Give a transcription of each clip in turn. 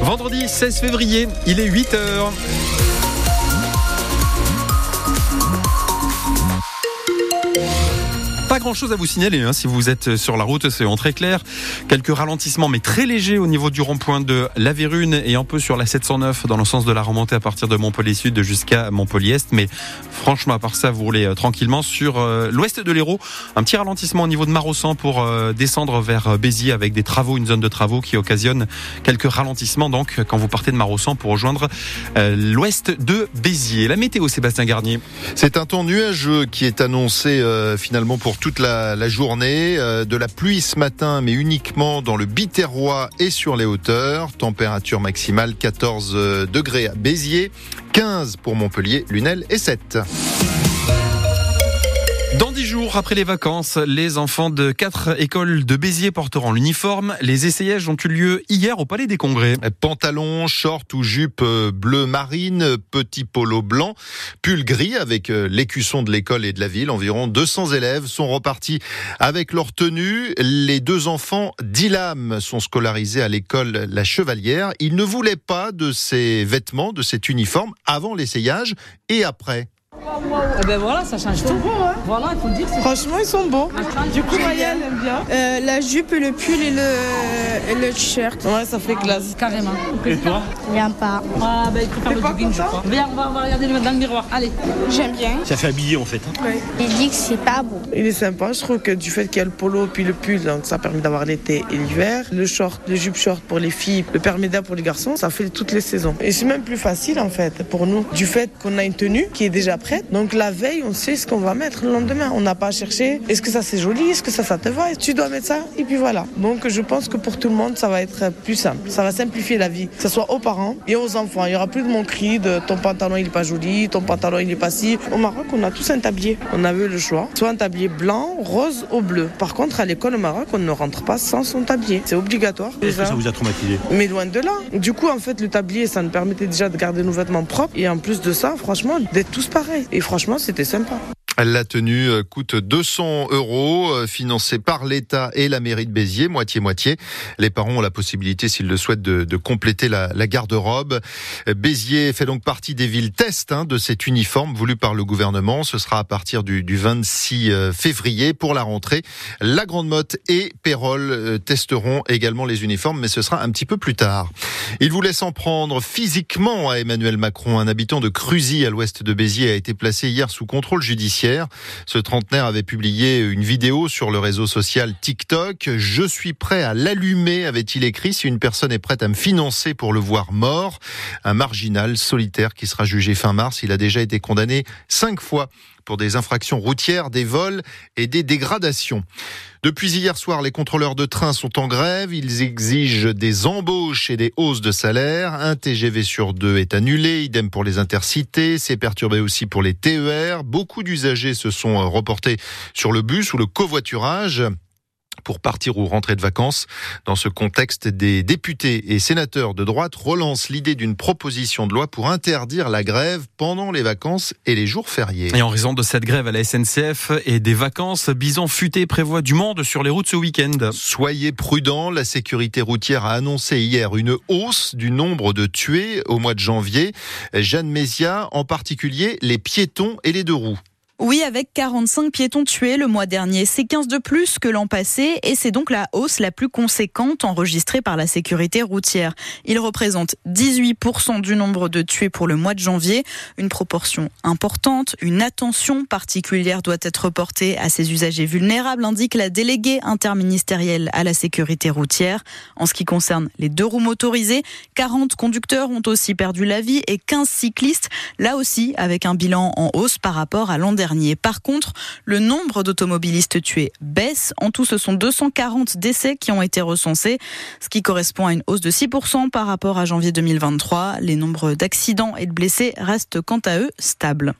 Vendredi 16 février, il est 8 Pas grand chose à vous signaler hein, si vous êtes sur la route, c'est en très clair. Quelques ralentissements, mais très légers au niveau du rond-point de la Vérune et un peu sur la 709 dans le sens de la remontée à partir de Montpellier Sud jusqu'à Montpellier Est. Mais franchement, à part ça, vous roulez euh, tranquillement sur euh, l'ouest de l'Hérault. Un petit ralentissement au niveau de Marossan pour euh, descendre vers Béziers avec des travaux, une zone de travaux qui occasionne quelques ralentissements. Donc, quand vous partez de Marossan pour rejoindre l'ouest de Béziers. La météo, Sébastien Garnier. C'est un temps nuageux qui est annoncé finalement pour toute la, journée. Euh, de la pluie ce matin, mais uniquement dans le Biterrois et sur les hauteurs. Température maximale 14 euh, degrés à Béziers, 15 pour Montpellier, Lunel et 7. Après les vacances, les enfants de quatre écoles de Béziers porteront l'uniforme. Les essayages ont eu lieu hier au Palais des Congrès. Pantalon, short ou jupe euh, bleu marine, petit polo blanc, pull gris avec euh, l'écusson de l'école et de la ville. Environ 200 élèves sont repartis avec leur tenue. Les deux enfants d'Ilam sont scolarisés à l'école La Chevalière. Ils ne voulaient pas de ces vêtements, de cet uniforme avant l'essayage et après. Eh ben voilà, ça change tout. Hein. Voilà, il faut dire. Franchement, ils sont beaux. Du coup, aime bien. Euh, la jupe, le pull et le, le t-shirt. Ouais, ça fait classe. Carrément. Et toi Viens pas. Ah, ben il faut faire le jogging, je crois. Viens, on va, on va regarder dans le miroir. Allez. J'aime bien. Ça fait habillé en fait. Hein. Ouais. Il dit que c'est pas beau. Il est sympa. Je trouve que du fait qu'il y a le polo puis le pull, donc ça permet d'avoir l'été et l'hiver. Le short, le jupe short pour les filles, le perméda pour les garçons, ça fait toutes les saisons. Et c'est même plus facile en fait pour nous, du fait qu'on a une tenue qui est déjà prête. Donc la veille, on sait ce qu'on va mettre le lendemain. On n'a pas à chercher est-ce que ça c'est joli, est-ce que ça ça te va, tu dois mettre ça, et puis voilà. Donc je pense que pour tout le monde, ça va être plus simple. Ça va simplifier la vie, que ce soit aux parents et aux enfants. Il n'y aura plus de mon cri de ton pantalon il est pas joli, ton pantalon il est pas si. Au Maroc, on a tous un tablier. On avait le choix, soit un tablier blanc, rose ou bleu. Par contre, à l'école au Maroc, on ne rentre pas sans son tablier. C'est obligatoire. Est-ce que ça vous a traumatisé? Mais loin de là. Du coup, en fait, le tablier, ça nous permettait déjà de garder nos vêtements propres et en plus de ça, franchement, d'être tous pareils. Et franchement, c'était sympa. La tenue euh, coûte 200 euros, euh, financée par l'État et la mairie de Béziers, moitié-moitié. Les parents ont la possibilité, s'ils le souhaitent, de, compléter la, garde-robe. Béziers fait donc partie des villes test hein, de cet uniforme voulu par le gouvernement. Ce sera à partir du, du 26 euh, février pour la rentrée. La Grande Motte et Pérol testeront également les uniformes, mais ce sera un petit peu plus tard. Il voulait s'en prendre physiquement à Emmanuel Macron. Un habitant de Cruzy, à l'ouest de Béziers, a été placé hier sous contrôle judiciaire. Ce trentenaire avait publié une vidéo sur le réseau social TikTok. Je suis prêt à l'allumer, avait-il écrit, si une personne est prête à me financer pour le voir mort. Un marginal solitaire qui sera jugé fin mars. Il a déjà été condamné cinq fois pour des infractions routières, des vols et des dégradations. Depuis hier soir, les contrôleurs de train sont en grève. Ils exigent des embauches et des hausses de salaire. Un TGV sur deux est annulé. Idem pour les intercités. C'est perturbé aussi pour les TER. Beaucoup d'usagers se sont reportés sur le bus ou le covoiturage pour partir ou rentrer de vacances. Dans ce contexte, des députés et sénateurs de droite relancent l'idée d'une proposition de loi pour interdire la grève pendant les vacances et les jours fériés. Et en raison de cette grève à la SNCF et des vacances, Bison Futé prévoit du monde sur les routes ce week-end. Soyez prudents, la sécurité routière a annoncé hier une hausse du nombre de tués au mois de janvier. Jeanne Mézia, en particulier les piétons et les deux roues. Oui, avec 45 piétons tués le mois dernier. C'est 15 de plus que l'an passé et c'est donc la hausse la plus conséquente enregistrée par la sécurité routière. Il représente 18% du nombre de tués pour le mois de janvier. Une proportion importante. Une attention particulière doit être portée à ces usagers vulnérables, indique la déléguée interministérielle à la sécurité routière. En ce qui concerne les deux roues motorisées, 40 conducteurs ont aussi perdu la vie et 15 cyclistes, là aussi avec un bilan en hausse par rapport à l'an dernier. Par contre, le nombre d'automobilistes tués baisse. En tout, ce sont 240 décès qui ont été recensés, ce qui correspond à une hausse de 6% par rapport à janvier 2023. Les nombres d'accidents et de blessés restent quant à eux stables.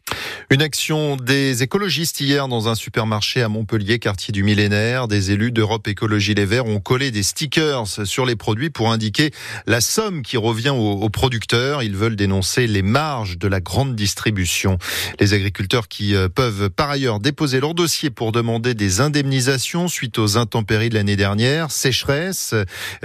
Une action des écologistes hier dans un supermarché à Montpellier, quartier du millénaire. Des élus d'Europe Écologie Les Verts ont collé des stickers sur les produits pour indiquer la somme qui revient aux, producteurs. Ils veulent dénoncer les marges de la grande distribution. Les agriculteurs qui euh, peuvent par ailleurs déposer leur dossier pour demander des indemnisations suite aux intempéries de l'année dernière. Sécheresse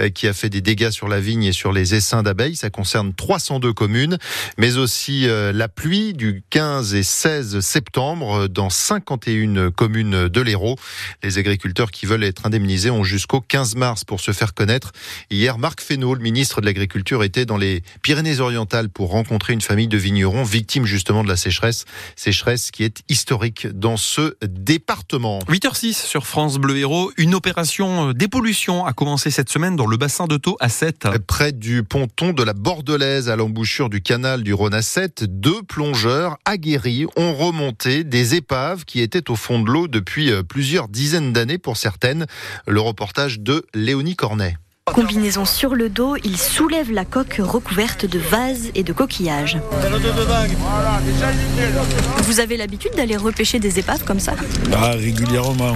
euh, qui a fait des dégâts sur la vigne et sur les essaims d'abeilles. Ça concerne 302 communes, mais aussi euh, la pluie du 15 et 16 septembre dans 51 communes de l'Hérault. Les agriculteurs qui veulent être indemnisés ont jusqu'au 15 mars pour se faire connaître. Hier, Marc Fesneau, le ministre de l'Agriculture, était dans les Pyrénées-Orientales pour rencontrer une famille de vignerons victimes justement de la sécheresse. Sécheresse qui est dans ce département. 8h06 sur France Bleu Héros. Une opération dépollution a commencé cette semaine dans le bassin de Thau à 7. Près du ponton de la Bordelaise à l'embouchure du canal du Rhône à 7, deux plongeurs aguerris ont remonté des épaves qui étaient au fond de l'eau depuis plusieurs dizaines d'années pour certaines. Le reportage de Léonie Cornet. Combinaison sur le dos, il soulève la coque recouverte de vases et de coquillages. Vous avez l'habitude d'aller repêcher des épaves comme ça? Ah, Régulièrement,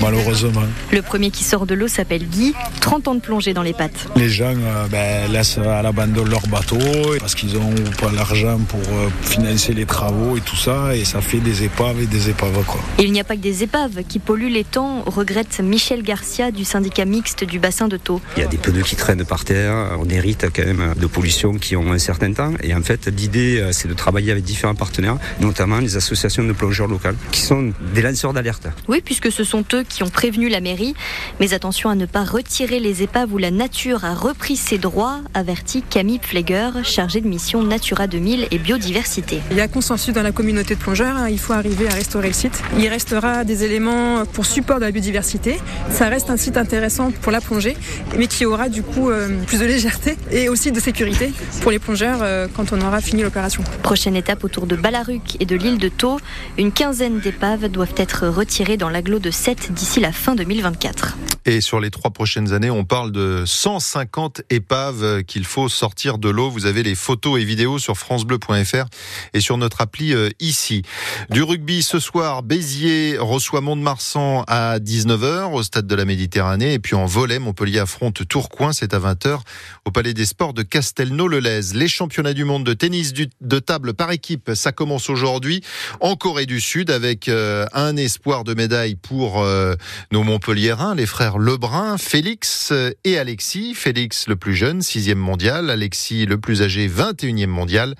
malheureusement. Le premier qui sort de l'eau s'appelle Guy, 30 ans de plongée dans les pattes. Les gens euh, ben, laissent à l'abandon leur bateau parce qu'ils n'ont pas l'argent pour euh, financer les travaux et tout ça, et ça fait des épaves et des épaves. Quoi. Et il n'y a pas que des épaves qui polluent les temps, regrette Michel Garcia du syndicat mixte du bassin de Thau. Il y a des pneus qui traînent par terre, on hérite quand même de pollutions qui ont un certain temps, et en fait l'idée euh, c'est de travailler avec différents partenaires, notamment les associations de plongeurs locales, qui sont des lanceurs d'alerte. Oui, puisque ce sont eux qui ont prévenu la mairie. Mais attention à ne pas retirer les épaves où la nature a repris ses droits, avertit Camille Pfleger, chargée de mission Natura 2000 et biodiversité. Il y a consensus dans la communauté de plongeurs, hein. il faut arriver à restaurer le site. Il restera des éléments pour support de la biodiversité. Ça reste un site intéressant pour la plongée, mais qui aura du coup euh, plus de légèreté et aussi de sécurité pour les plongeurs euh, quand on aura fini l'opération. Prochaine étape autour de Balaruc et de l'île de Thau. Une quinzaine d'épaves doivent être retirées dans l'agglo de 7 d'ici la fin 2024. Et sur les trois prochaines années, on parle de 150 épaves qu'il faut sortir de l'eau. Vous avez les photos et vidéos sur francebleu.fr et sur notre appli euh, ici. Du rugby ce soir, Béziers reçoit Mont-de-Marsan à 19h au stade de la Méditerranée. Et puis en volet, Montpellier affronte Tourcoing, c'est à 20h au Palais des Sports de Castelnau-le-Lez. Les championnats du monde de tennis de table par équipe, ça commence aujourd'hui en Corée du Sud avec euh, un espoir de médaille pour euh, nos Montpelliérains, les frères Lebrun, Félix et Alexis. Félix le plus jeune, sixième mondial. Alexis le plus âgé, 21e mondial.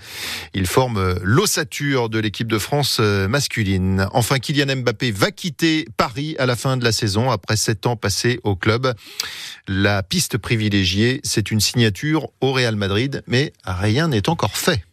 Ils forment l'ossature de l'équipe de France masculine. Enfin, Kylian Mbappé va quitter Paris à la fin de la saison après sept ans passés au club. La piste privilégiée, c'est une signature au Real Madrid, mais rien n'est encore fait.